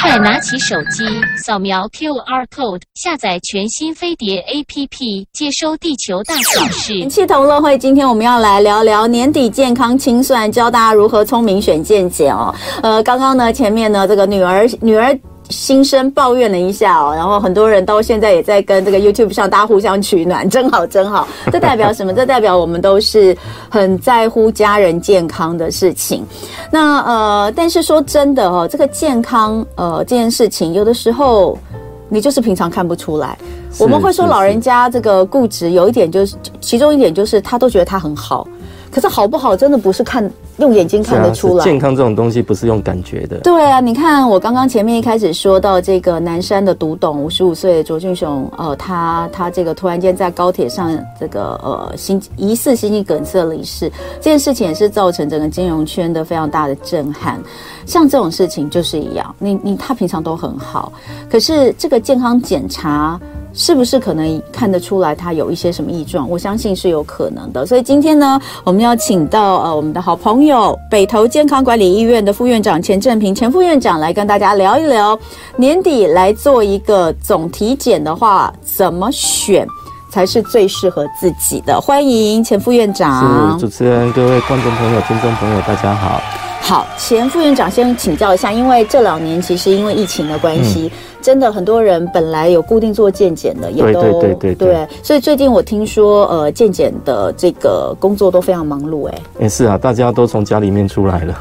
快拿起手机，扫描 QR code，下载全新飞碟 APP，接收地球大小事。人气同乐会，今天我们要来聊聊年底健康清算，教大家如何聪明选健检哦。呃，刚刚呢，前面呢，这个女儿女儿。心声抱怨了一下哦，然后很多人到现在也在跟这个 YouTube 上大家互相取暖，真好真好。这代表什么？这代表我们都是很在乎家人健康的事情。那呃，但是说真的哦，这个健康呃这件事情，有的时候你就是平常看不出来。我们会说老人家这个固执，有一点就是，其中一点就是他都觉得他很好。可是好不好，真的不是看用眼睛看得出来。健康这种东西不是用感觉的。对啊，你看我刚刚前面一开始说到这个南山的独董，五十五岁的卓俊雄，呃，他他这个突然间在高铁上这个呃心疑似心肌梗塞离世，这件事情也是造成整个金融圈的非常大的震撼。像这种事情就是一样，你你他平常都很好，可是这个健康检查。是不是可能看得出来他有一些什么异状？我相信是有可能的。所以今天呢，我们要请到呃我们的好朋友北投健康管理医院的副院长钱正平钱副院长来跟大家聊一聊，年底来做一个总体检的话，怎么选才是最适合自己的？欢迎钱副院长。是主持人，各位观众朋友、听众朋友，大家好。好，钱副院长先请教一下，因为这两年其实因为疫情的关系。嗯真的很多人本来有固定做健检的，也都对对对对，所以最近我听说，呃，健检的这个工作都非常忙碌，哎，也是啊，大家都从家里面出来了。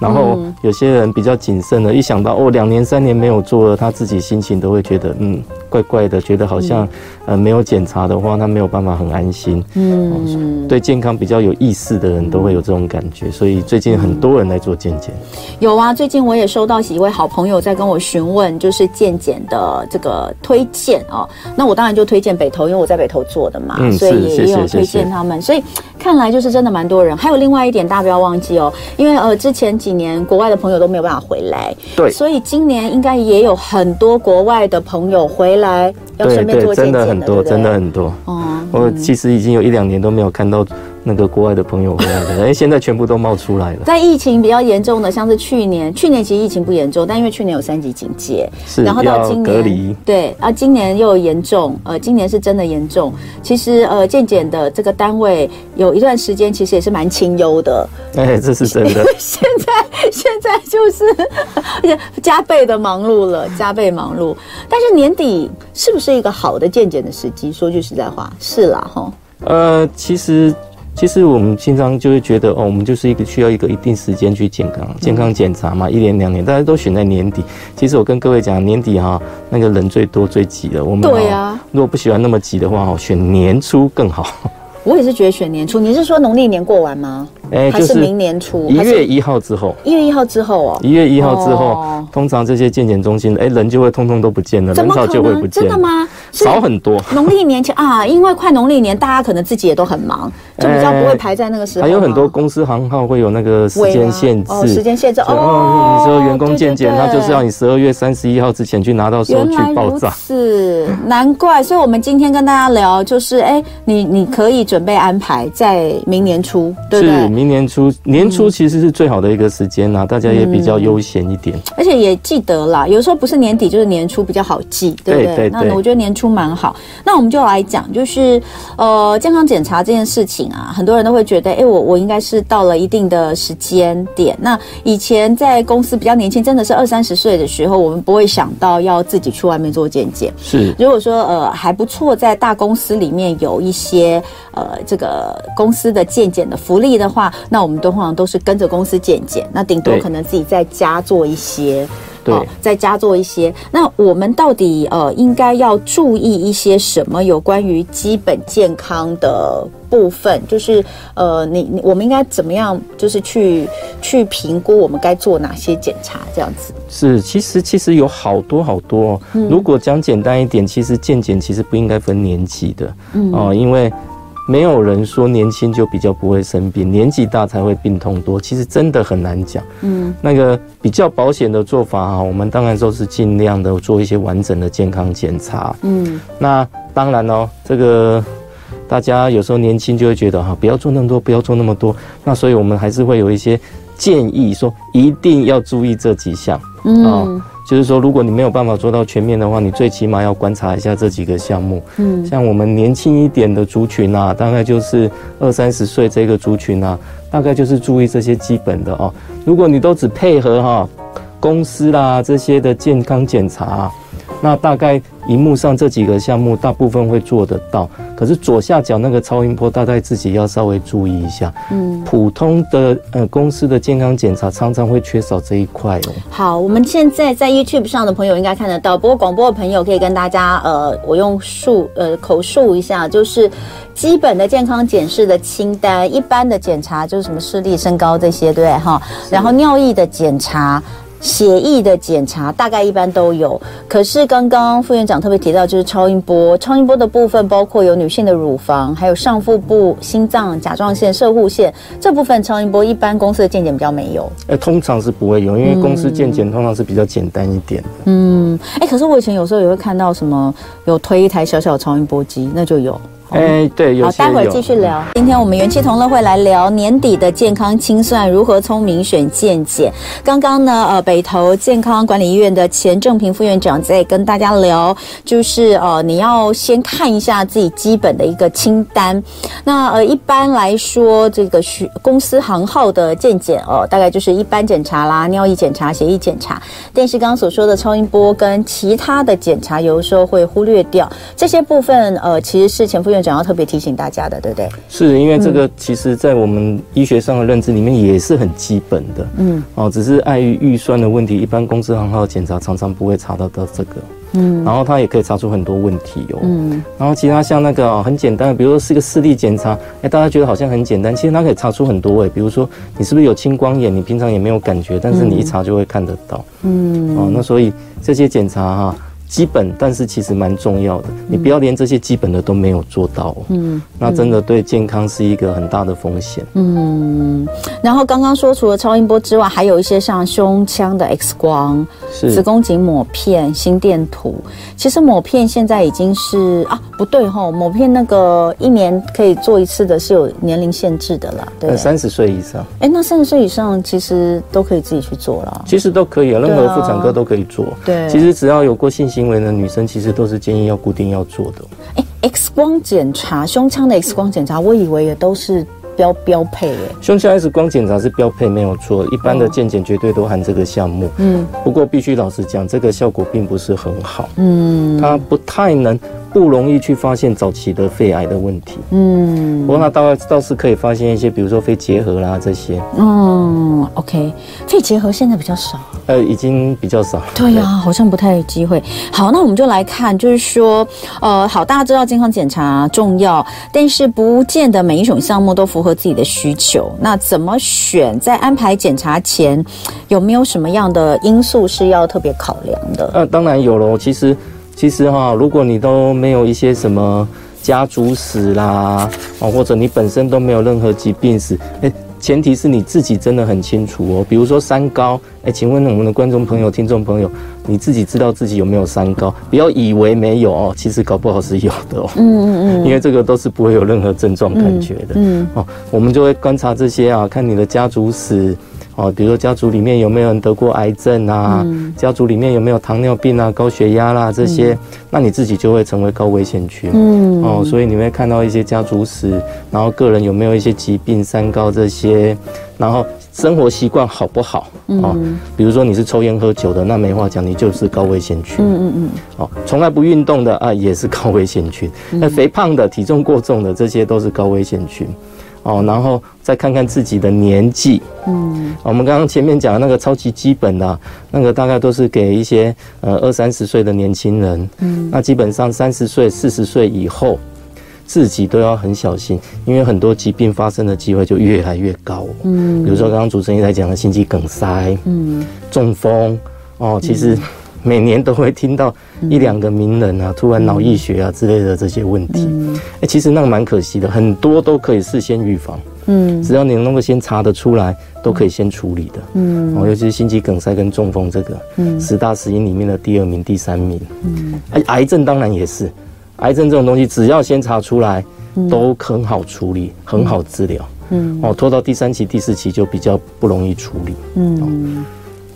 然后有些人比较谨慎的，一想到哦，两年三年没有做了，他自己心情都会觉得嗯怪怪的，觉得好像、嗯、呃没有检查的话，他没有办法很安心。嗯，对健康比较有意识的人都会有这种感觉，所以最近很多人来做健检。有啊，最近我也收到几位好朋友在跟我询问，就是健检的这个推荐哦。那我当然就推荐北投，因为我在北投做的嘛，嗯、所以也有推荐他们。所以看来就是真的蛮多人。还有另外一点，大家不要忘记哦，因为呃之前几。几年国外的朋友都没有办法回来，对，所以今年应该也有很多国外的朋友回来，要顺便做健检的，真的很多，真的很多。哦，我其实已经有一两年都没有看到。那个国外的朋友回来的，哎，现在全部都冒出来了。在疫情比较严重的，像是去年，去年其实疫情不严重，但因为去年有三级警戒，是，然后到今年隔离，对啊，今年又有严重，呃，今年是真的严重。其实呃，健检的这个单位有一段时间其实也是蛮清幽的，哎，这是真的。现在现在就是 加倍的忙碌了，加倍忙碌。但是年底是不是一个好的健检的时机？说句实在话，是啦，哈。呃，其实。其实我们经常就会觉得，哦，我们就是一个需要一个一定时间去健康健康检查嘛，一年两年，大家都选在年底。其实我跟各位讲，年底哈，那个人最多最挤的，我们对啊，如果不喜欢那么挤的话，哦，选年初更好。我也是觉得选年初，你是说农历年过完吗？哎，还是明年初？一月一号之后。一月一号之后哦。一月一号之后，通常这些健检中心，哎，人就会通通都不见了，人潮就会不见。真的吗？少很多。农历年前啊，因为快农历年，大家可能自己也都很忙，就比较不会排在那个时候。还有很多公司行号会有那个时间限制，时间限制哦。你说员工健检，他就是要你十二月三十一号之前去拿到收据报账。是，难怪。所以我们今天跟大家聊，就是哎，你你可以准备安排。在明年初，对不对？是明年初，年初其实是最好的一个时间呐，大家也比较悠闲一点，而且也记得啦。有时候不是年底就是年初比较好记，对不对？对对对，那我觉得年初蛮好。那我们就来讲，就是呃，健康检查这件事情啊，很多人都会觉得，哎，我我应该是到了一定的时间点。那以前在公司比较年轻，真的是二三十岁的时候，我们不会想到要自己去外面做健检。是，如果说呃还不错，在大公司里面有一些呃这个。公司的健检的福利的话，那我们都通常都是跟着公司健检，那顶多可能自己在家做一些，对，哦、再加做一些。那我们到底呃应该要注意一些什么有关于基本健康的部分？就是呃，你你我们应该怎么样，就是去去评估我们该做哪些检查？这样子是，其实其实有好多好多。嗯、如果讲简单一点，其实健检其实不应该分年纪的，嗯哦，因为。没有人说年轻就比较不会生病，年纪大才会病痛多。其实真的很难讲。嗯，那个比较保险的做法哈，我们当然都是尽量的做一些完整的健康检查。嗯，那当然哦，这个大家有时候年轻就会觉得哈，不要做那么多，不要做那么多。那所以我们还是会有一些建议说一定要注意这几项。嗯。哦就是说，如果你没有办法做到全面的话，你最起码要观察一下这几个项目。嗯，像我们年轻一点的族群啊，大概就是二三十岁这个族群啊，大概就是注意这些基本的哦。如果你都只配合哈公司啦这些的健康检查。那大概荧幕上这几个项目，大部分会做得到。可是左下角那个超音波，大概自己要稍微注意一下。嗯，普通的呃公司的健康检查常常会缺少这一块哦。好，我们现在在 YouTube 上的朋友应该看得到，不过广播的朋友可以跟大家呃，我用述呃口述一下，就是基本的健康检视的清单，一般的检查就是什么视力、身高这些，对哈。然后尿液的检查。血液的检查大概一般都有，可是刚刚副院长特别提到，就是超音波。超音波的部分包括有女性的乳房，还有上腹部、心脏、甲状腺、射护腺这部分超音波，一般公司的健检比较没有。哎、欸，通常是不会有，因为公司健检通常是比较简单一点的。嗯，哎、欸，可是我以前有时候也会看到什么有推一台小小的超音波机，那就有。哎、欸，对，有。好，待会儿继续聊。今天我们元气同乐会来聊年底的健康清算，如何聪明选健检。刚刚呢，呃，北投健康管理医院的钱正平副院长在跟大家聊，就是呃，你要先看一下自己基本的一个清单。那呃，一般来说，这个需公司行号的健检哦、呃，大概就是一般检查啦，尿液检查、血液检查。但是刚刚所说的超音波跟其他的检查，有的时候会忽略掉这些部分。呃，其实是钱副院长。想要特别提醒大家的，对不对？是因为这个，其实，在我们医学上的认知里面也是很基本的。嗯，哦，只是碍于预算的问题，一般公司行号检查常常不会查得到这个。嗯，然后它也可以查出很多问题哦。嗯，然后其他像那个哦，很简单的，比如说是一个视力检查，哎，大家觉得好像很简单，其实它可以查出很多哎。比如说你是不是有青光眼？你平常也没有感觉，但是你一查就会看得到。嗯，哦，那所以这些检查哈。基本，但是其实蛮重要的。你不要连这些基本的都没有做到，嗯，那真的对健康是一个很大的风险。嗯，然后刚刚说除了超音波之外，还有一些像胸腔的 X 光、是子宫颈抹片、心电图。其实抹片现在已经是啊，不对吼，抹片那个一年可以做一次的，是有年龄限制的啦。对，三十岁以上。哎，那三十岁以上其实都可以自己去做了。其实都可以啊，任何妇产科都可以做。对，其实只要有过性行。因为呢，女生其实都是建议要固定要做的。哎，X 光检查胸腔的 X 光检查，我以为也都是标标配。哎，胸腔 X 光检查是标配，没有错。一般的健检绝对都含这个项目。嗯，不过必须老实讲，这个效果并不是很好。嗯，它不太能。不容易去发现早期的肺癌的问题。嗯，不过那大概倒是可以发现一些，比如说肺结核啦这些。嗯，OK，肺结核现在比较少。呃，已经比较少。对呀、啊，好像不太有机会。好，那我们就来看，就是说，呃，好，大家知道健康检查重要，但是不见得每一种项目都符合自己的需求。那怎么选？在安排检查前，有没有什么样的因素是要特别考量的？呃，当然有喽。其实。其实哈，如果你都没有一些什么家族史啦，哦，或者你本身都没有任何疾病史，哎，前提是你自己真的很清楚哦。比如说三高，哎，请问我们的观众朋友、听众朋友，你自己知道自己有没有三高？不要以为没有哦，其实搞不好是有的哦。嗯嗯嗯，因为这个都是不会有任何症状感觉的。嗯，哦，我们就会观察这些啊，看你的家族史。哦，比如说家族里面有没有人得过癌症啊？嗯、家族里面有没有糖尿病啊、高血压啦这些？嗯、那你自己就会成为高危险区。嗯，哦，所以你会看到一些家族史，然后个人有没有一些疾病、三高这些，然后生活习惯好不好？哦，嗯、比如说你是抽烟喝酒的，那没话讲，你就是高危险群。嗯嗯嗯。哦，从来不运动的啊，也是高危险群。那肥胖的、体重过重的，这些都是高危险区。哦，然后再看看自己的年纪，嗯，我们刚刚前面讲的那个超级基本的，那个大概都是给一些呃二三十岁的年轻人，嗯，那基本上三十岁、四十岁以后，自己都要很小心，因为很多疾病发生的机会就越来越高，嗯，比如说刚刚主持人在讲的心肌梗塞，嗯，中风，哦，其实。每年都会听到一两个名人啊，突然脑溢血啊之类的这些问题。哎，其实那个蛮可惜的，很多都可以事先预防。嗯，只要你能够先查得出来，都可以先处理的。嗯，哦，尤其是心肌梗塞跟中风这个，嗯，十大死因里面的第二名、第三名。嗯，癌癌症当然也是，癌症这种东西只要先查出来，都很好处理，很好治疗。嗯，哦，拖到第三期、第四期就比较不容易处理。嗯，哦、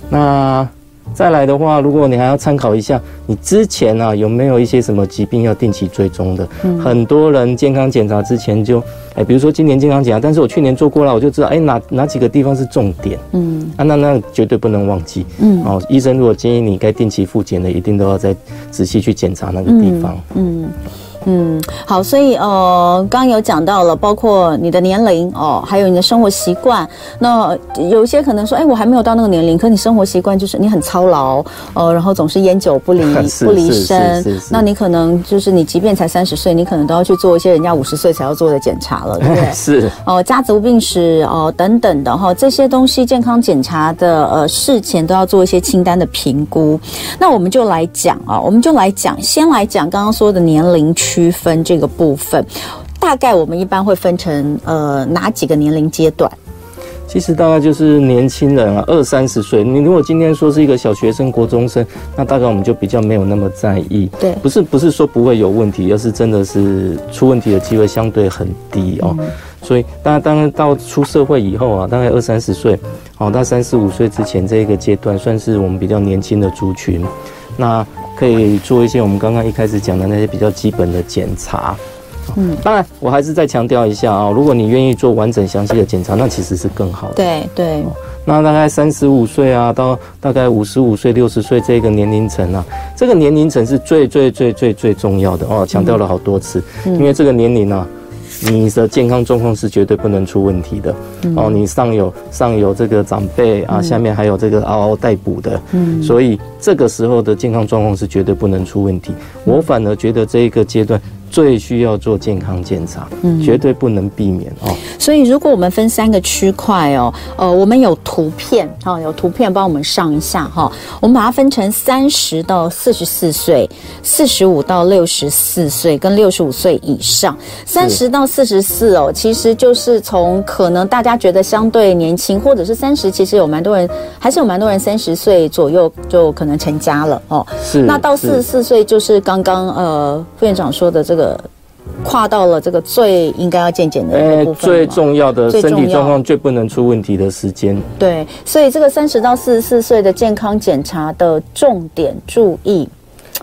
那。再来的话，如果你还要参考一下，你之前啊有没有一些什么疾病要定期追踪的？嗯，很多人健康检查之前就，哎，比如说今年健康检查，但是我去年做过了，我就知道，哎，哪哪几个地方是重点？嗯，啊，那那绝对不能忘记。嗯，哦，医生如果建议你该定期复检的，一定都要再仔细去检查那个地方。嗯。嗯嗯，好，所以呃，刚刚有讲到了，包括你的年龄哦，还有你的生活习惯。那有一些可能说，哎，我还没有到那个年龄，可你生活习惯就是你很操劳，呃，然后总是烟酒不离 不离身。那你可能就是你即便才三十岁，你可能都要去做一些人家五十岁才要做的检查了，对不对？是哦，家族病史哦等等的哈、哦，这些东西健康检查的呃事前都要做一些清单的评估。那我们就来讲啊，我们就来讲，先来讲刚刚说的年龄区。区分这个部分，大概我们一般会分成呃哪几个年龄阶段？其实大概就是年轻人啊，二三十岁。你如果今天说是一个小学生、国中生，那大概我们就比较没有那么在意。对，不是不是说不会有问题，而是真的是出问题的机会相对很低哦。嗯、所以，当然当然到出社会以后啊，大概二三十岁，哦，到三十五岁之前这一个阶段，算是我们比较年轻的族群。那可以做一些我们刚刚一开始讲的那些比较基本的检查，嗯，当然我还是再强调一下啊，如果你愿意做完整详细的检查，那其实是更好的。对对。那大概三十五岁啊，到大概五十五岁、六十岁这个年龄层啊，这个年龄层是最最最最最重要的哦，强调了好多次，因为这个年龄啊。你的健康状况是绝对不能出问题的，嗯、哦，你上有上有这个长辈啊，下面还有这个嗷嗷待哺的，嗯，所以这个时候的健康状况是绝对不能出问题。我反而觉得这一个阶段。最需要做健康检查，嗯，绝对不能避免哦。所以，如果我们分三个区块哦，呃，我们有图片哈，有图片帮我们上一下哈。我们把它分成三十到四十四岁、四十五到六十四岁跟六十五岁以上。三十到四十四哦，其实就是从可能大家觉得相对年轻，或者是三十，其实有蛮多人，还是有蛮多人三十岁左右就可能成家了哦。是。那到四十四岁，就是刚刚呃副院长说的这个。跨到了这个最应该要健检的一个最重要的身体状况最不能出问题的时间。对，所以这个三十到四十四岁的健康检查的重点注意，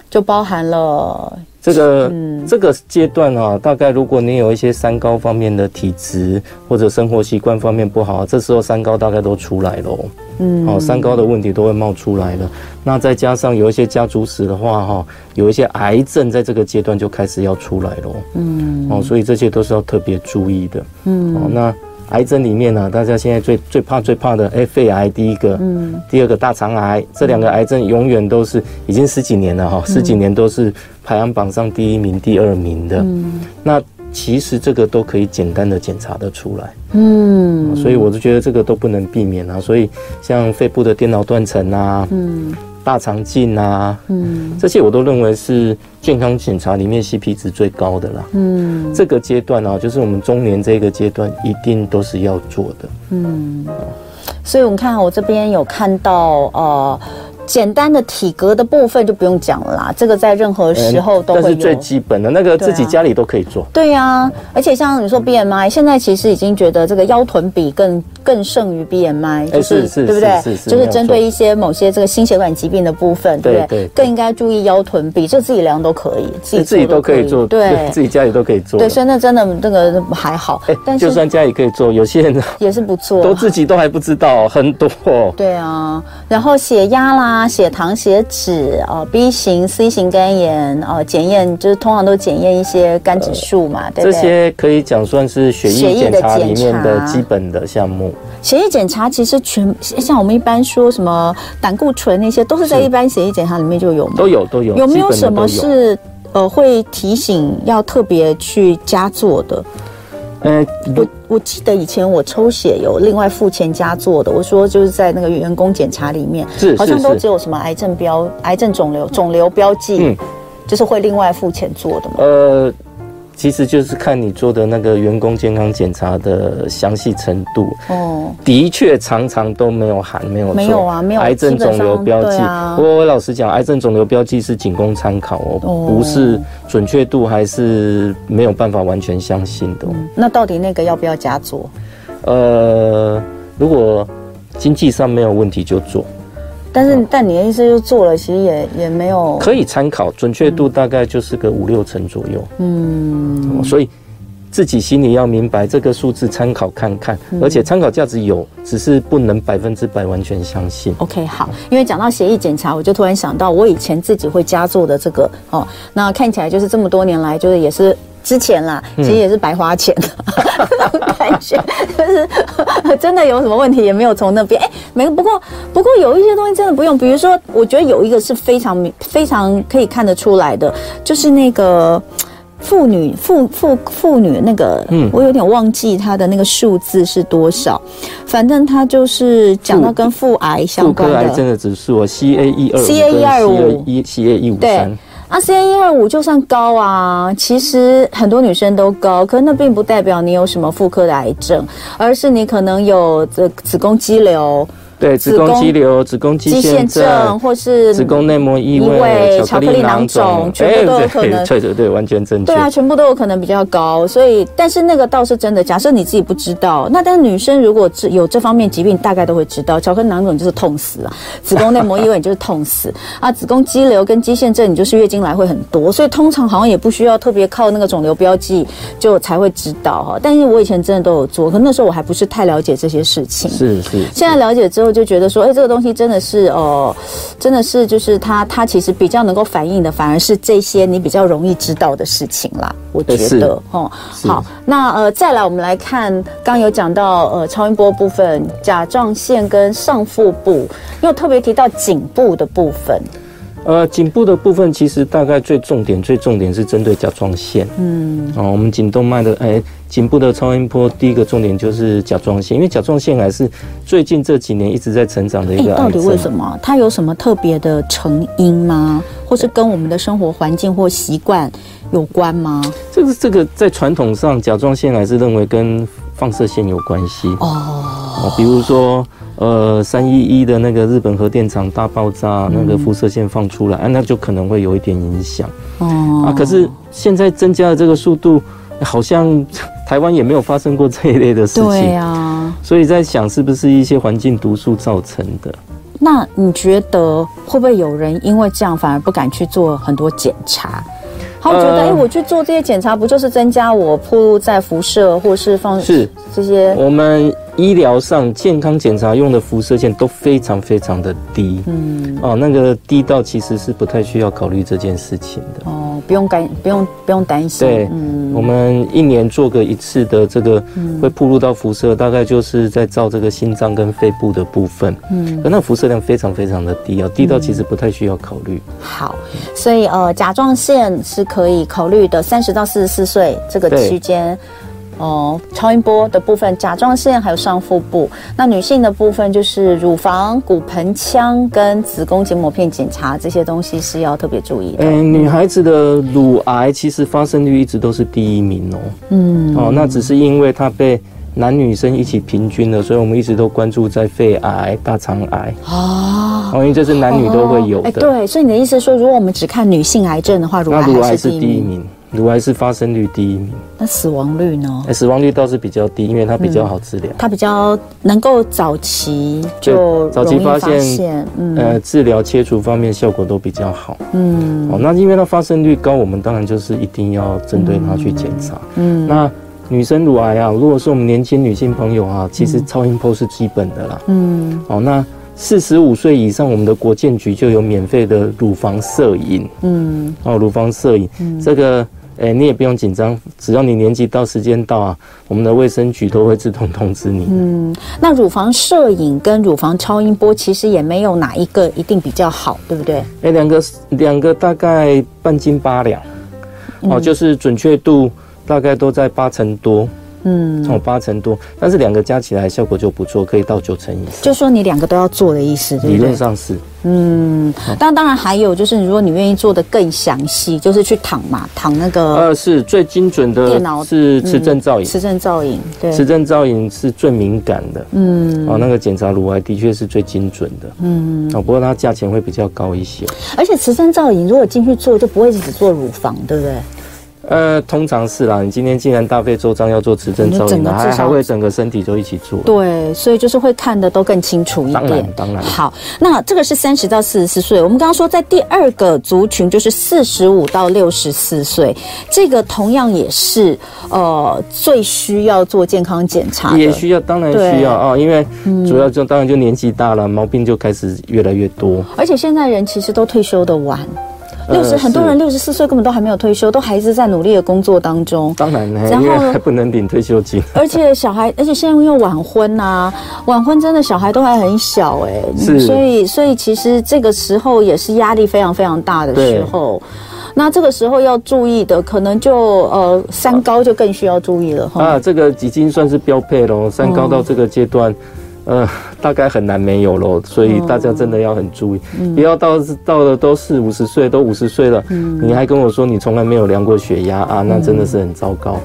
就包含了。这个、嗯、这个阶段啊，大概如果你有一些三高方面的体质，或者生活习惯方面不好，这时候三高大概都出来了。嗯，好，三高的问题都会冒出来了。那再加上有一些家族史的话，哈，有一些癌症在这个阶段就开始要出来了。嗯，哦，所以这些都是要特别注意的。嗯，哦，那。癌症里面呢、啊，大家现在最最怕最怕的，哎，肺癌第一个，嗯，第二个大肠癌，这两个癌症永远都是已经十几年了哈，十几年都是排行榜上第一名、第二名的。嗯，那其实这个都可以简单的检查得出来，嗯，所以我就觉得这个都不能避免啊。所以像肺部的电脑断层啊，嗯。大肠镜啊，嗯，这些我都认为是健康检查里面 CP 值最高的啦。嗯，这个阶段啊，就是我们中年这个阶段，一定都是要做的。嗯，所以我们看我这边有看到呃。简单的体格的部分就不用讲了啦，这个在任何时候都会有。但是最基本的那个自己家里都可以做。对呀、啊，而且像你说 BMI，现在其实已经觉得这个腰臀比更更胜于 BMI，就是对不对？就是针对一些某些这个心血管疾病的部分，对不对？更应该注意腰臀比，这自己量都可以，自己自己都可以做，对，自己家里都可以做。对，所以那真的那个还好。但是就算家里可以做，有些人也是不做，都自己都还不知道很多。对啊，然后血压啦、血糖、血脂啊，B 型、C 型肝炎啊，检验就是通常都检验一些肝指数嘛，呃、对不对？这些可以讲算是血液检查里面的基本的项目。血液检查其实全像我们一般说什么胆固醇那些，都是在一般血液检查里面就有吗？都有都有。有没有什么是呃会提醒要特别去加做的？呃，我我记得以前我抽血有另外付钱加做的，我说就是在那个员工检查里面，是好像都只有什么癌症标、癌症肿瘤、肿瘤标记，嗯，就是会另外付钱做的嘛。呃。其实就是看你做的那个员工健康检查的详细程度哦，的确常常都没有含，没有没有啊，没有癌症肿瘤标记。不过我老实讲，癌症肿瘤标记是仅供参考哦，不是准确度还是没有办法完全相信的。那到底那个要不要加做？呃，如果经济上没有问题就做。但是，但你的意思就做了，其实也也没有可以参考，准确度大概就是个五六成左右。嗯，所以自己心里要明白这个数字，参考看看，而且参考价值有，只是不能百分之百完全相信。OK，好，因为讲到协议检查，我就突然想到，我以前自己会加做的这个哦，那看起来就是这么多年来，就是也是。之前啦，其实也是白花钱，那种感觉就是真的有什么问题也没有从那边哎，没不过不过有一些东西真的不用，比如说我觉得有一个是非常非常可以看得出来的，就是那个妇女妇妇妇女那个，嗯，我有点忘记它的那个数字是多少，反正它就是讲到跟妇癌相关的，妇科癌症的指数，C A 一二 C A 一二五，C A 一五三。啊，C A 一二五就算高啊，其实很多女生都高，可那并不代表你有什么妇科的癌症，而是你可能有这子宫肌瘤。对，子宫肌瘤、子宫肌腺症，或是子宫内膜异位、巧克力囊肿，全部都有可能。对对对，完全正确。对啊，全部都有可能比较高。所以，但是那个倒是真的。假设你自己不知道，那但是女生如果有这方面疾病，大概都会知道。巧克力囊肿就是痛死啊，子宫内膜异位你就是痛死啊，子宫肌瘤跟肌腺症你就是月经来会很多。所以通常好像也不需要特别靠那个肿瘤标记就才会知道哈。但是我以前真的都有做，可那时候我还不是太了解这些事情。是是。现在了解之后。就觉得说，哎、欸，这个东西真的是哦、呃，真的是就是它，它其实比较能够反映的，反而是这些你比较容易知道的事情啦。我觉得，哦，好，那呃，再来我们来看，刚刚有讲到呃超音波部分，甲状腺跟上腹部，又特别提到颈部的部分。呃，颈部的部分其实大概最重点，最重点是针对甲状腺。嗯，哦，我们颈动脉的，哎，颈部的超音波，第一个重点就是甲状腺，因为甲状腺癌是最近这几年一直在成长的一个癌症。到底为什么？它有什么特别的成因吗？或是跟我们的生活环境或习惯有关吗？这个这个在传统上，甲状腺癌是认为跟放射线有关系。哦，比如说。呃，三一一的那个日本核电厂大爆炸，那个辐射线放出来，啊，那就可能会有一点影响。哦，啊，可是现在增加的这个速度，好像 台湾也没有发生过这一类的事情。对啊，所以在想是不是一些环境毒素造成的？那你觉得会不会有人因为这样反而不敢去做很多检查？他觉得，哎、呃，我去做这些检查，不就是增加我暴露在辐射，或是放是这些？我们医疗上健康检查用的辐射线都非常非常的低，嗯，哦，那个低到其实是不太需要考虑这件事情的。哦，不用担，不用不用担心。对，嗯，我们一年做个一次的这个会暴露到辐射，大概就是在照这个心脏跟肺部的部分，嗯，可那辐射量非常非常的低啊，低到其实不太需要考虑。好，所以呃，甲状腺是。可以考虑的三十到四十四岁这个区间，哦，超音波的部分，甲状腺还有上腹部。那女性的部分就是乳房、骨盆腔跟子宫颈膜片检查这些东西是要特别注意的。嗯，女孩子的乳癌其实发生率一直都是第一名哦。嗯，哦，那只是因为它被。男女生一起平均的，所以我们一直都关注在肺癌、大肠癌哦，因为这是男女都会有的。哎，对，所以你的意思是说，如果我们只看女性癌症的话，乳癌是第一名？乳癌是发生率第一名。那死亡率呢？死亡率倒是比较低，因为它比较好治疗，它比较能够早期就早期发现，嗯呃，治疗切除方面效果都比较好。嗯，哦，那因为它发生率高，我们当然就是一定要针对它去检查。嗯，那。女生乳癌啊，如果是我们年轻女性朋友啊，其实超音波是基本的啦。嗯，哦，那四十五岁以上，我们的国健局就有免费的乳房摄影。嗯，哦，乳房摄影，嗯、这个，哎、欸，你也不用紧张，只要你年纪到、时间到啊，我们的卫生局都会自动通知你。嗯，那乳房摄影跟乳房超音波其实也没有哪一个一定比较好，对不对？哎、欸，两个两个大概半斤八两。哦，就是准确度。大概都在八成多，嗯，哦，八成多，但是两个加起来效果就不错，可以到九成以上。就说你两个都要做的意思，对不对？理论上是，嗯，但当然还有就是，如果你愿意做的更详细，就是去躺嘛，躺那个，呃，是最精准的电脑是磁振造影，磁振造影，对，磁振造影是最敏感的，嗯，哦，那个检查乳癌的确是最精准的，嗯，哦，不过它价钱会比较高一些，而且磁振造影如果进去做，就不会只做乳房，对不对？呃，通常是啦。你今天既然大费周章要做磁振造影，还还会整个身体都一起做。对，所以就是会看得都更清楚一点。当然，当然。好，那这个是三十到四十四岁。我们刚刚说在第二个族群就是四十五到六十四岁，这个同样也是呃最需要做健康检查。也需要，当然需要啊，因为主要就当然就年纪大了，毛病就开始越来越多。而且现在人其实都退休的晚。六十，很多人六十四岁根本都还没有退休，都还是在努力的工作当中。当然，然后还不能领退休金。而且小孩，而且现在又晚婚呐、啊，晚婚真的小孩都还很小哎、欸，是，所以所以其实这个时候也是压力非常非常大的时候。那这个时候要注意的，可能就呃三高就更需要注意了哈。啊，这个已经算是标配喽，三高到这个阶段。嗯呃，大概很难没有喽，所以大家真的要很注意，不、嗯、要到到了都四五十岁，都五十岁了、嗯，你还跟我说你从来没有量过血压啊，那真的是很糟糕。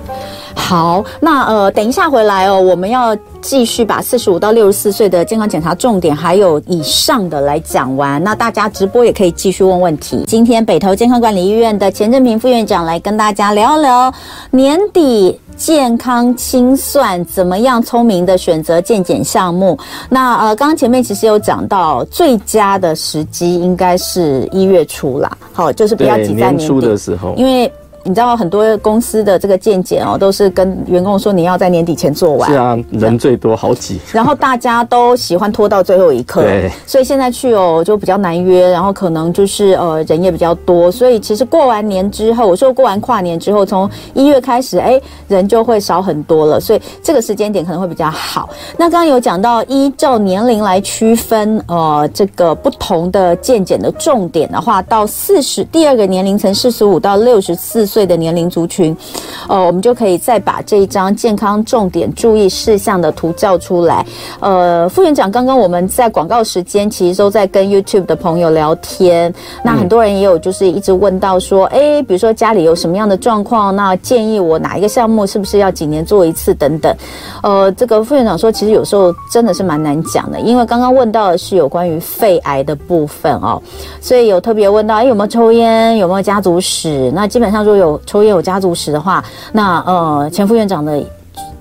好，那呃，等一下回来哦，我们要继续把四十五到六十四岁的健康检查重点还有以上的来讲完。那大家直播也可以继续问问题。今天北投健康管理医院的钱正平副院长来跟大家聊一聊年底。健康清算怎么样？聪明的选择健检项目。那呃，刚刚前面其实有讲到，最佳的时机应该是一月初啦。好，就是不要挤在年底，年初的时候，因为。你知道很多公司的这个健检哦，都是跟员工说你要在年底前做完。是啊，人最多好挤。然后大家都喜欢拖到最后一刻。对。所以现在去哦就比较难约，然后可能就是呃人也比较多，所以其实过完年之后，我说过完跨年之后，从一月开始，哎，人就会少很多了。所以这个时间点可能会比较好。那刚刚有讲到依照年龄来区分，呃，这个不同的健检的重点的话，到四十第二个年龄层四十五到六十四岁。的年龄族群，呃，我们就可以再把这一张健康重点注意事项的图叫出来。呃，副院长，刚刚我们在广告时间其实都在跟 YouTube 的朋友聊天，那很多人也有就是一直问到说，哎，比如说家里有什么样的状况，那建议我哪一个项目是不是要几年做一次等等。呃，这个副院长说，其实有时候真的是蛮难讲的，因为刚刚问到的是有关于肺癌的部分哦，所以有特别问到，哎，有没有抽烟，有没有家族史？那基本上说有。有抽烟有家族史的话，那呃，前副院长的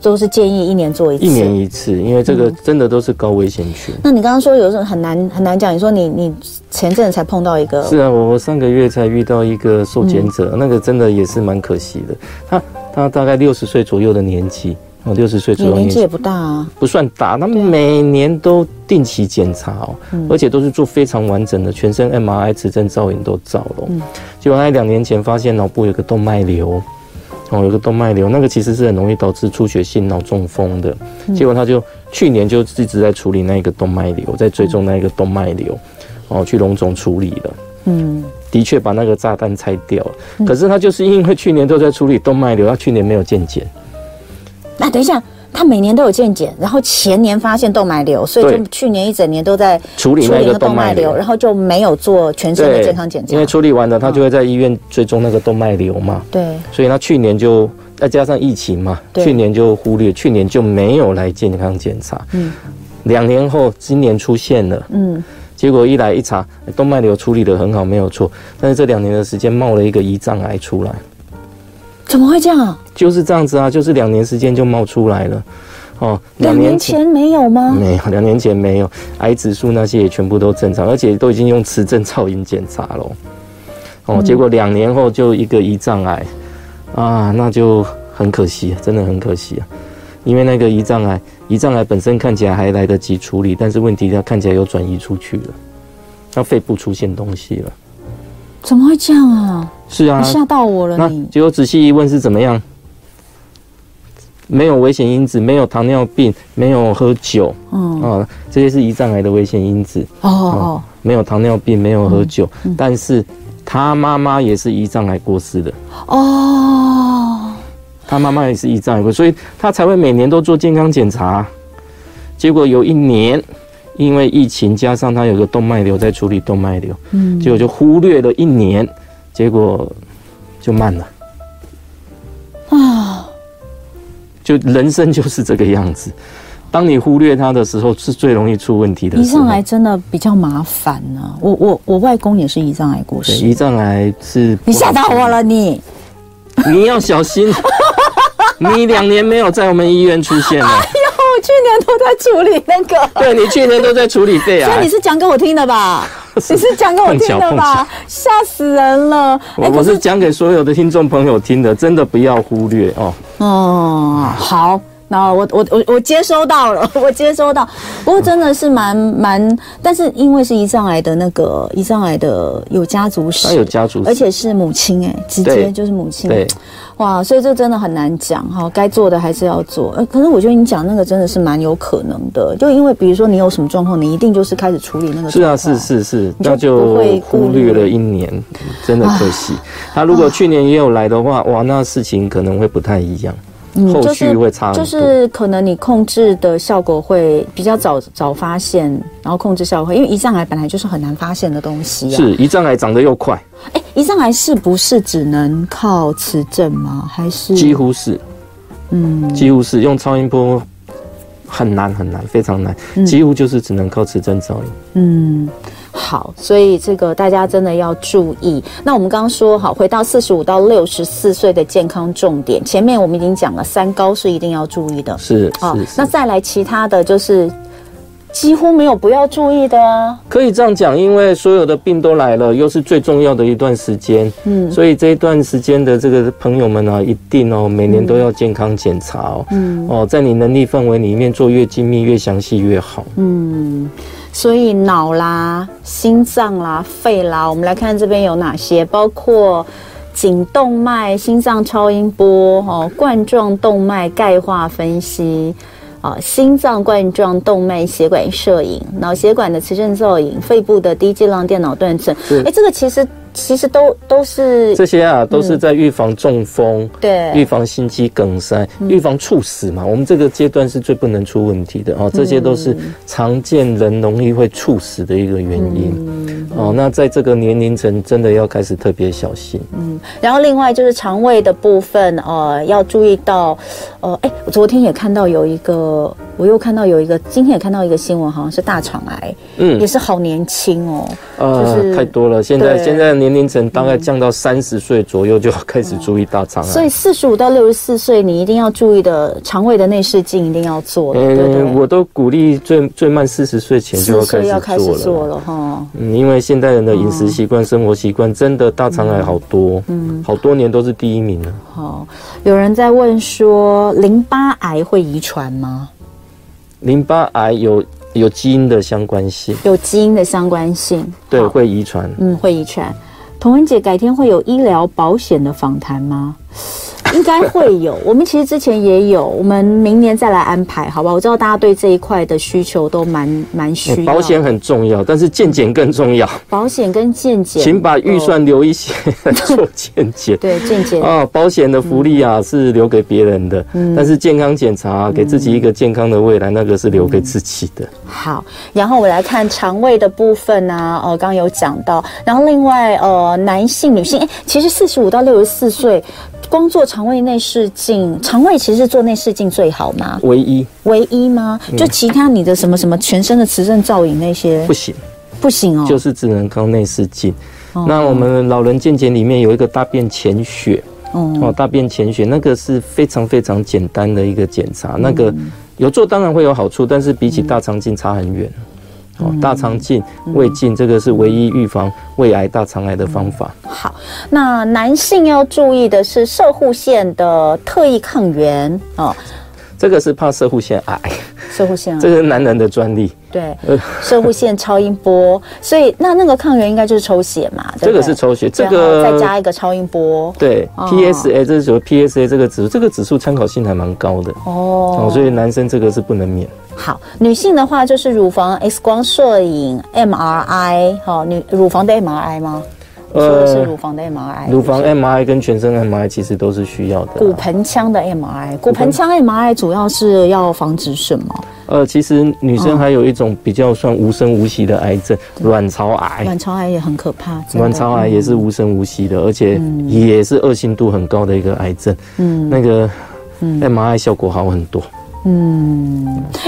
都是建议一年做一次，一年一次，因为这个真的都是高危险群。嗯。那你刚刚说有时候很难很难讲，你说你你前阵子才碰到一个，是啊，我我上个月才遇到一个受检者，嗯，那个真的也是蛮可惜的。他他大概六十岁左右的年纪。哦，六十岁左右年纪，也不大啊，不算大。他们每年都定期检查哦，而且都是做非常完整的全身 MRI、磁振造影都照了。嗯，结果他两年前发现脑部有个动脉瘤，哦，有个动脉瘤，那个其实是很容易导致出血性脑中风的。结果他就去年就一直在处理那个动脉瘤，在追踪那个动脉瘤，哦，去荣总处理了。嗯，的确把那个炸弹拆掉了。可是他就是因为去年都在处理动脉瘤，他去年没有健检。那等一下，他每年都有健检，然后前年发现动脉瘤，所以就去年一整年都在处理那个动脉瘤，然后就没有做全身的健康检查。因为处理完了，他就会在医院追踪那个动脉瘤嘛。对，所以他去年就再加上疫情嘛，去年就忽略，去年就没有来健康检查。嗯，两年后今年出现了，嗯，结果一来一查，动脉瘤处理得很好，没有错，但是这两年的时间冒了一个胰脏癌出来。怎么会这样？就是这样子啊，就是两年时间就冒出来了，哦，两年前没有吗？没有，两年前没有，癌指数那些也全部都正常，而且都已经用磁振造影检查了，哦，结果两年后就一个胰脏癌，啊，那就很可惜，真的很可惜啊，因为那个胰脏癌，胰脏癌本身看起来还来得及处理，但是问题它看起来又转移出去了，它肺部出现东西了。怎么会这样啊？是啊，吓到我了。你结果仔细一问是怎么样？没有危险因子，没有糖尿病，没有喝酒，嗯啊，这些是胰脏癌的危险因子。哦哦，没有糖尿病，没有喝酒，嗯嗯、但是他妈妈也是胰脏癌过世的。哦，他妈妈也是胰脏癌过，所以他才会每年都做健康检查。结果有一年。因为疫情加上他有个动脉瘤在处理动脉瘤，嗯，结果就忽略了一年，结果就慢了啊！就人生就是这个样子，当你忽略它的时候，是最容易出问题的。胰脏癌真的比较麻烦呢、啊。我我我外公也是胰脏癌过世，胰脏癌是你吓到我了你。你要小心，你两年没有在我们医院出现了。哎呦，我去年都在处理那个。对，你去年都在处理肺癌。所以你是讲给我听的吧？你是讲给我听的吧？吓死人了！我我是讲给所有的听众朋友听的，真的不要忽略哦。哦，好。那我我我我接收到了，我接收到。不过真的是蛮蛮，但是因为是胰脏癌的那个胰脏癌的有家族史，有家族史，而且是母亲哎，直接就是母亲。对，哇，所以这真的很难讲哈，该做的还是要做。呃，可是我觉得你讲那个真的是蛮有可能的，就因为比如说你有什么状况，你一定就是开始处理那个。是啊，是是是，那就忽略了一年，真的可惜。他如果去年也有来的话，哇，那事情可能会不太一样。嗯，后续会差很多，就是可能你控制的效果会比较早早发现，然后控制效果会，因为胰脏癌本来就是很难发现的东西啊。是，胰脏癌长得又快。哎，胰脏癌是不是只能靠磁振吗？还是几乎是？嗯，几乎是用超音波很难很难，非常难，几乎就是只能靠磁振造影。嗯。好，所以这个大家真的要注意。那我们刚刚说好，回到四十五到六十四岁的健康重点，前面我们已经讲了三高是一定要注意的。是，好，那再来其他的就是几乎没有不要注意的啊。可以这样讲，因为所有的病都来了，又是最重要的一段时间。嗯，所以这一段时间的这个朋友们呢、啊，一定哦，每年都要健康检查哦。嗯，哦，在你能力范围里面做越精密、越详细越好。嗯。所以脑啦、心脏啦、肺啦，我们来看这边有哪些，包括颈动脉、心脏超音波、哦冠状动脉钙化分析，啊心脏冠状动脉血管摄影、脑血管的磁振造影、肺部的低剂量电脑断层。哎，这个其实。其实都都是这些啊，都是在预防中风，嗯、对，预防心肌梗塞，预防猝死嘛。我们这个阶段是最不能出问题的哦。这些都是常见人容易会猝死的一个原因、嗯、哦。那在这个年龄层，真的要开始特别小心。嗯，然后另外就是肠胃的部分，呃，要注意到，呃，哎，我昨天也看到有一个。我又看到有一个，今天也看到一个新闻，好像是大肠癌，嗯，也是好年轻哦，呃，就是、太多了。现在现在年龄层大概降到三十岁左右就要开始注意大肠癌。所以四十五到六十四岁，你一定要注意的肠胃的内视镜一定要做。嗯，我都鼓励最最慢四十岁前就要开始做了。要开始做了哈。嗯，因为现代人的饮食习惯、生活习惯，真的大肠癌好多，嗯，好多年都是第一名了。好，有人在问说，淋巴癌会遗传吗？淋巴癌有有基因的相关性，有基因的相关性，对，会遗传，嗯，会遗传。童文姐，改天会有医疗保险的访谈吗？应该会有，我们其实之前也有，我们明年再来安排，好吧？我知道大家对这一块的需求都蛮蛮需要。保险很重要，但是健检更重要。保险跟健检，请把预算留一些做健检。对，健检啊，保险的福利啊是留给别人的，但是健康检查给自己一个健康的未来，那个是留给自己的。好，然后我来看肠胃的部分啊，哦，刚刚有讲到，然后另外呃，男性、女性，哎，其实四十五到六十四岁。光做肠胃内视镜，肠胃其实做内视镜最好吗？唯一，唯一吗？就其他你的什么什么全身的磁振造影那些？不行，不行哦，就是只能靠内视镜。哦、那我们老人健检里面有一个大便潜血，哦，哦，大便潜血那个是非常非常简单的一个检查，嗯、那个有做当然会有好处，但是比起大肠镜差很远。哦，大肠镜、胃镜，这个是唯一预防胃癌、大肠癌的方法。好，那男性要注意的是射护腺的特异抗原哦。这个是怕射护腺癌，射护腺癌，这个是男人的专利。对，射护线超音波，所以那那个抗原应该就是抽血嘛？这个是抽血，这个再加一个超音波。对，PSA 这是什么？PSA 这个指数，这个指数参考性还蛮高的哦。所以男生这个是不能免。好，女性的话就是乳房 X 光摄影、MRI，好，女乳房的 MRI 吗？呃，是乳房的 MRI，乳房 MRI 跟全身 MRI 其实都是需要的。骨盆腔的 MRI，骨盆腔 MRI 主要是要防止什么？呃，其实女生还有一种比较算无声无息的癌症，卵巢癌。卵巢癌也很可怕。卵巢癌也是无声无息的，而且也是恶性度很高的一个癌症。嗯，那个 MRI 效果好很多。嗯，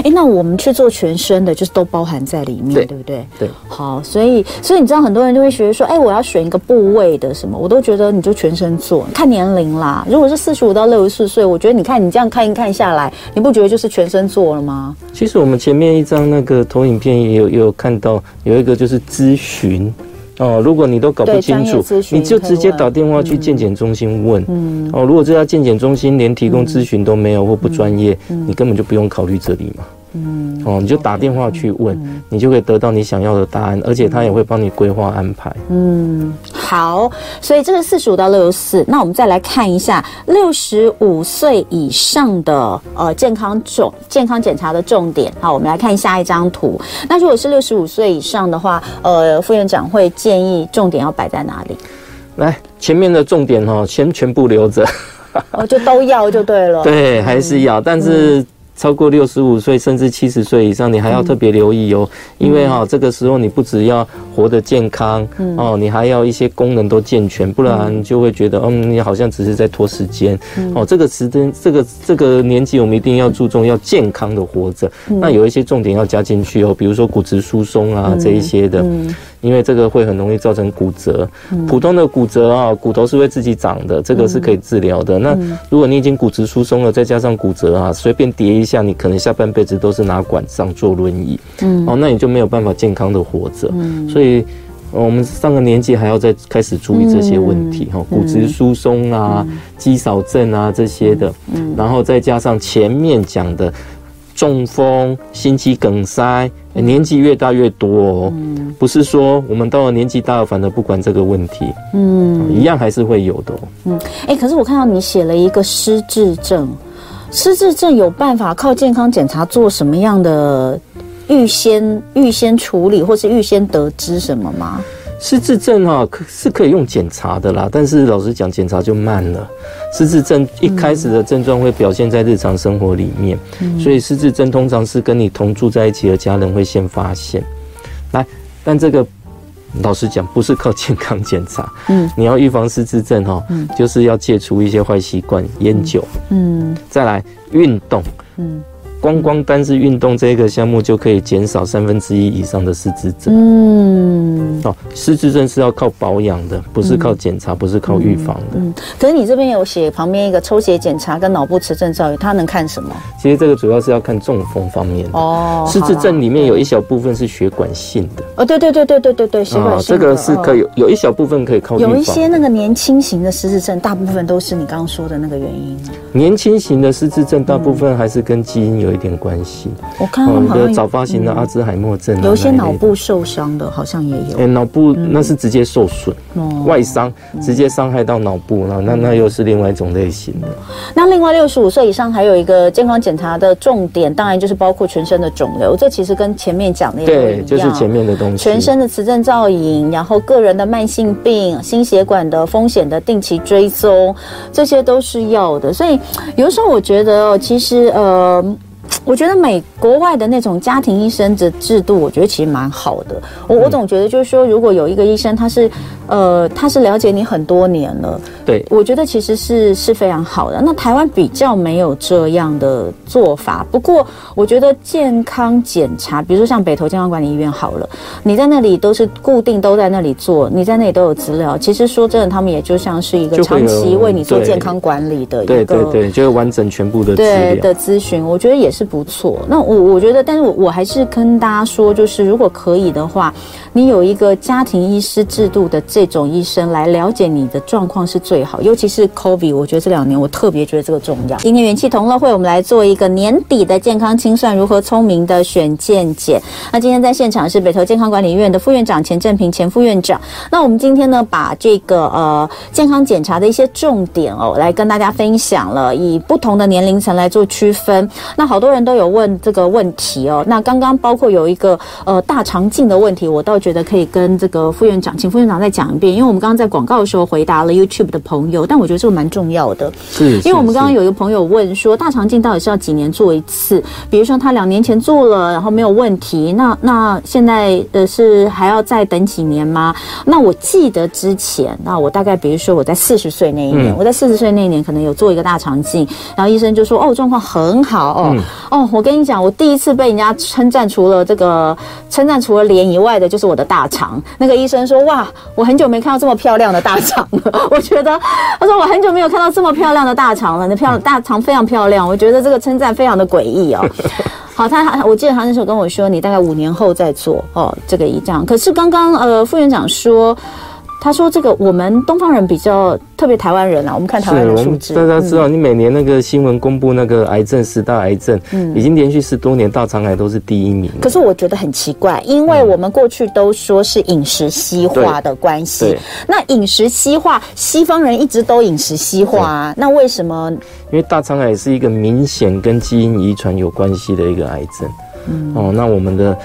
哎，那我们去做全身的，就是都包含在里面，对，对不对？对。好，所以所以你知道很多人就会觉得说，哎，我要选一个部位的什么，我都觉得你就全身做，看年龄啦。如果是四十五到六十四岁，我觉得你看你这样看一看下来，你不觉得就是全身做了吗？其实我们前面一张那个投影片也有也有看到有一个就是咨询。哦，如果你都搞不清楚，你就直接打电话去健检中心问。嗯，哦，如果这家健检中心连提供咨询都没有或不专业，你根本就不用考虑这里嘛。嗯，哦，你就打电话去问，嗯、你就可以得到你想要的答案，而且他也会帮你规划安排。嗯，好，所以这个四十五到六十四，那我们再来看一下六十五岁以上的呃健康重健康检查的重点。好，我们来看下一张图。那如果是六十五岁以上的话，呃，副院长会建议重点要摆在哪里？来，前面的重点哦，先全部留着，哦，就都要就对了。对，还是要，但是。嗯超过六十五岁甚至七十岁以上，你还要特别留意哦，嗯、因为哈、哦，这个时候你不只要活得健康，嗯、哦，你还要一些功能都健全，不然就会觉得，嗯，你好像只是在拖时间。嗯、哦，这个时间，这个这个年纪，我们一定要注重要健康的活着。嗯、那有一些重点要加进去哦，比如说骨质疏松啊、嗯、这一些的。嗯因为这个会很容易造成骨折，嗯、普通的骨折啊，骨头是会自己长的，这个是可以治疗的。嗯、那如果你已经骨质疏松了，再加上骨折啊，随便跌一下，你可能下半辈子都是拿管上坐轮椅，嗯，哦，那你就没有办法健康的活着。嗯，所以我们上个年纪还要再开始注意这些问题哈，嗯、骨质疏松啊、肌少症啊这些的，嗯，然后再加上前面讲的。中风、心肌梗塞，年纪越大越多哦。嗯，不是说我们到了年纪大了，反而不管这个问题，嗯，一样还是会有的。嗯，哎，可是我看到你写了一个失智症，失智症有办法靠健康检查做什么样的预先预先处理，或是预先得知什么吗？失智症啊，可是可以用检查的啦，但是老实讲，检查就慢了。失智症一开始的症状会表现在日常生活里面，嗯、所以失智症通常是跟你同住在一起的家人会先发现。来，但这个老实讲，不是靠健康检查。嗯，你要预防失智症哈，嗯、就是要戒除一些坏习惯，烟酒。嗯，再来运动。嗯。光光单是运动这个项目就可以减少三分之一以上的失智症。嗯，哦，失智症是要靠保养的，不是靠检查，不是靠预防的。嗯，可是你这边有写旁边一个抽血检查跟脑部磁振造影，它能看什么？其实这个主要是要看中风方面的。哦，失智症里面有一小部分是血管性的。哦，对对对对对对对，血管性的。这个是可以有一小部分可以靠。有一些那个年轻型的失智症，大部分都是你刚刚说的那个原因。年轻型的失智症大部分还是跟基因有一点关系。我看到好像早发型的阿兹海默症，有一些脑部受伤的，好像也有。哎，脑部那是直接受损，外伤直接伤害到脑部，那那那又是另外一种类型的。那另外六十五岁以上还有一个健康检查的重点，当然就是包括全身的肿瘤，这其实跟前面讲的对，就是前面的东西。全身的磁振造影，然后个人的慢性病、心血管的风险的定期追踪，这些都是要的。所以有时候我觉得，其实呃。我觉得美国外的那种家庭医生的制度，我觉得其实蛮好的。我我总觉得就是说，如果有一个医生，他是呃，他是了解你很多年了，对，我觉得其实是是非常好的。那台湾比较没有这样的做法。不过，我觉得健康检查，比如说像北投健康管理医院好了，你在那里都是固定都在那里做，你在那里都有资料。其实说真的，他们也就像是一个长期为你做健康管理的一个，对对对，就是完整全部的对的咨询。我觉得也是。是不错，那我我觉得，但是我我还是跟大家说，就是如果可以的话，你有一个家庭医师制度的这种医生来了解你的状况是最好，尤其是 COVID，我觉得这两年我特别觉得这个重要。今天元气同乐会，我们来做一个年底的健康清算，如何聪明的选健检。那今天在现场是北投健康管理医院的副院长钱正平钱副院长。那我们今天呢，把这个呃健康检查的一些重点哦，来跟大家分享了，以不同的年龄层来做区分。那好。多人都有问这个问题哦，那刚刚包括有一个呃大肠镜的问题，我倒觉觉得可以跟这个副院长，请副院长再讲一遍，因为我们刚刚在广告的时候回答了 YouTube 的朋友，但我觉得这个蛮重要的，是，因为我们刚刚有一个朋友问说，大肠镜到底是要几年做一次？比如说他两年前做了，然后没有问题，那那现在的是还要再等几年吗？那我记得之前，那我大概比如说我在四十岁那一年，嗯、我在四十岁那一年可能有做一个大肠镜，然后医生就说哦，状况很好哦，嗯、哦，我跟你讲，我第一次被人家称赞，除了这个称赞除了脸以外的，就是我的大肠。那个医生说哇，我很久没看到这么漂亮的大肠了，我觉得他说我很久没有看到这么漂亮的大肠了，那漂亮大肠非常漂亮，我觉得这个称赞非常的诡异哦。好，他我记得他那时候跟我说，你大概五年后再做哦，这个一样。可是刚刚呃副院长说。他说：“这个我们东方人比较特别，台湾人啊，我们看台湾的数字。大家知道，你每年那个新闻公布那个癌症十大癌症，嗯，已经连续十多年大肠癌都是第一名。可是我觉得很奇怪，因为我们过去都说是饮食西化的关系。那饮食西化，西方人一直都饮食西化啊，那为什么？因为大肠癌是一个明显跟基因遗传有关系的一个癌症。嗯，哦，那我们的。”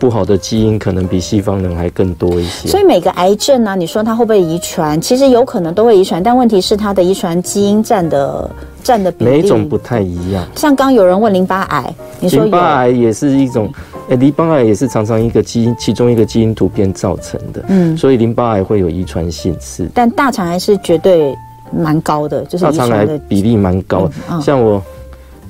不好的基因可能比西方人还更多一些，所以每个癌症呢、啊，你说它会不会遗传？其实有可能都会遗传，但问题是它的遗传基因占的占的比例，每种不太一样。像刚有人问淋巴癌，你说淋巴癌也是一种，哎，淋巴癌也是常常一个基因其中一个基因突变造成的，嗯，所以淋巴癌会有遗传性是，但大肠癌是绝对蛮高的，就是大肠癌比例蛮高的，嗯嗯、像我。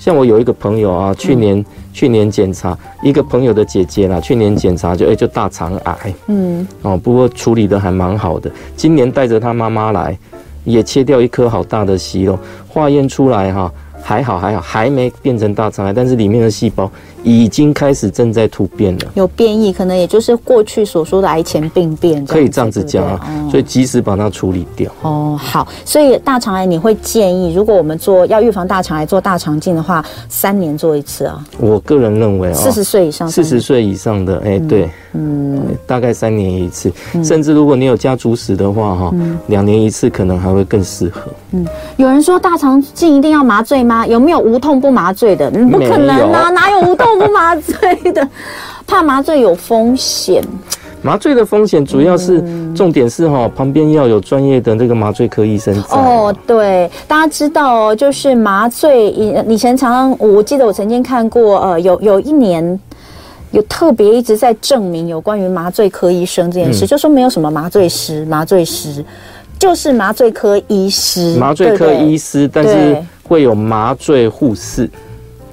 像我有一个朋友啊，去年、嗯、去年检查一个朋友的姐姐啦，去年检查就哎、欸、就大肠癌，嗯哦，不过处理的还蛮好的。今年带着他妈妈来，也切掉一颗好大的息肉，化验出来哈、啊、还好还好，还没变成大肠癌，但是里面的细胞。已经开始正在突变了，有变异，可能也就是过去所说的癌前病变，可以这样子讲啊。所以及时把它处理掉。哦，好，所以大肠癌你会建议，如果我们做要预防大肠癌做大肠镜的话，三年做一次啊？我个人认为啊，四十岁以上，四十岁以上的，哎，对，嗯，大概三年一次，甚至如果你有家族史的话，哈，两年一次可能还会更适合。嗯，有人说大肠镜一定要麻醉吗？有没有无痛不麻醉的？不可能啊，哪有无痛？不麻醉的，怕麻醉有风险。麻醉的风险主要是重点是哈，旁边要有专业的那个麻醉科医生在。哦，对，大家知道哦，就是麻醉以以前常常，我记得我曾经看过，呃，有有一年有特别一直在证明有关于麻醉科医生这件事，嗯、就说没有什么麻醉师，麻醉师就是麻醉科医师，麻醉科医师，对对，但是会有麻醉护士。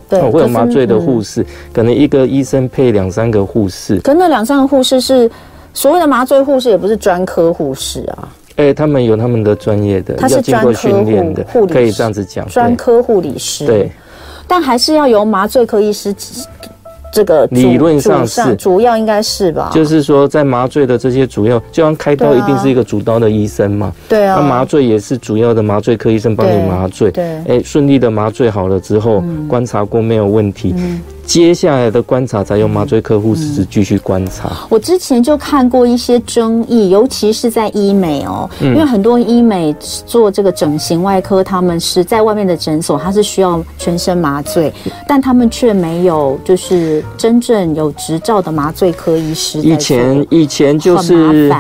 对，会有麻醉的护士，可，嗯、可能一个医生配两三个护士。可那两三个护士是所谓的麻醉护士，也不是专科护士啊。哎、欸，他们有他们的专业的，他是专科训练的，可以这样子讲，专科护理师。对，但还是要由麻醉科医师。这个理论上是。主要应该是吧，就是说在麻醉的这些主要，就像开刀一定是一个主刀的医生嘛，对啊，那麻醉也是主要的麻醉科医生帮你麻醉，对，哎，顺利的麻醉好了之后，观察过没有问题。接下来的观察，才由麻醉科护士继续观察。我之前就看过一些争议，尤其是在医美哦，因为很多医美做这个整形外科，他们是在外面的诊所，他是需要全身麻醉，但他们却没有就是真正有执照的麻醉科医师。以前以前就是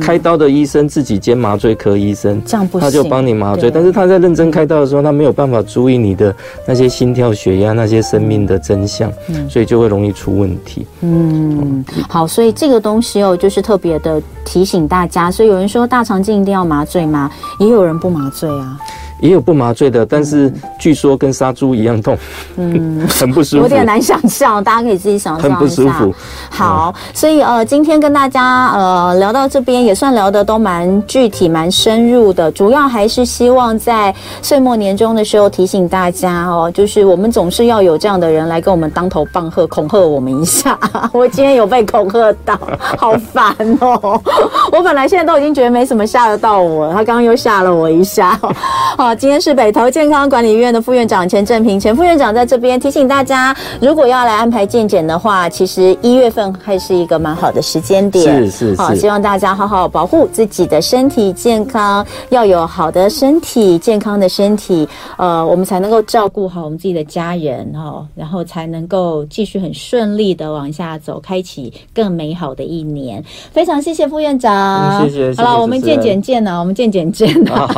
开刀的医生自己兼麻醉科医生，这样不行，他就帮你麻醉，但是他在认真开刀的时候，他没有办法注意你的那些心跳、血压那些生命的真相。所以就会容易出问题。嗯，好，所以这个东西哦，就是特别的提醒大家。所以有人说大肠镜一定要麻醉吗？也有人不麻醉啊。也有不麻醉的，但是据说跟杀猪一样痛，嗯，很不舒服，有点难想象，大家可以自己想象。很不舒服。好，所以呃，今天跟大家呃聊到这边，也算聊得都蛮具体、蛮深入的。主要还是希望在岁末年终的时候提醒大家哦，就是我们总是要有这样的人来跟我们当头棒喝、恐吓我们一下。我今天有被恐吓到，好烦哦！我本来现在都已经觉得没什么吓得到我，他刚刚又吓了我一下。好。今天是北投健康管理院的副院长钱正平，钱副院长在这边提醒大家，如果要来安排健检的话，其实一月份还是一个蛮好的时间点。是是是，好，希望大家好好保护自己的身体健康，要有好的身体健康的身体，呃，我们才能够照顾好我们自己的家人哈，然后才能够继续很顺利的往下走，开启更美好的一年。非常谢谢副院长，嗯、谢谢。好了，我们健检见了，我们健检见了。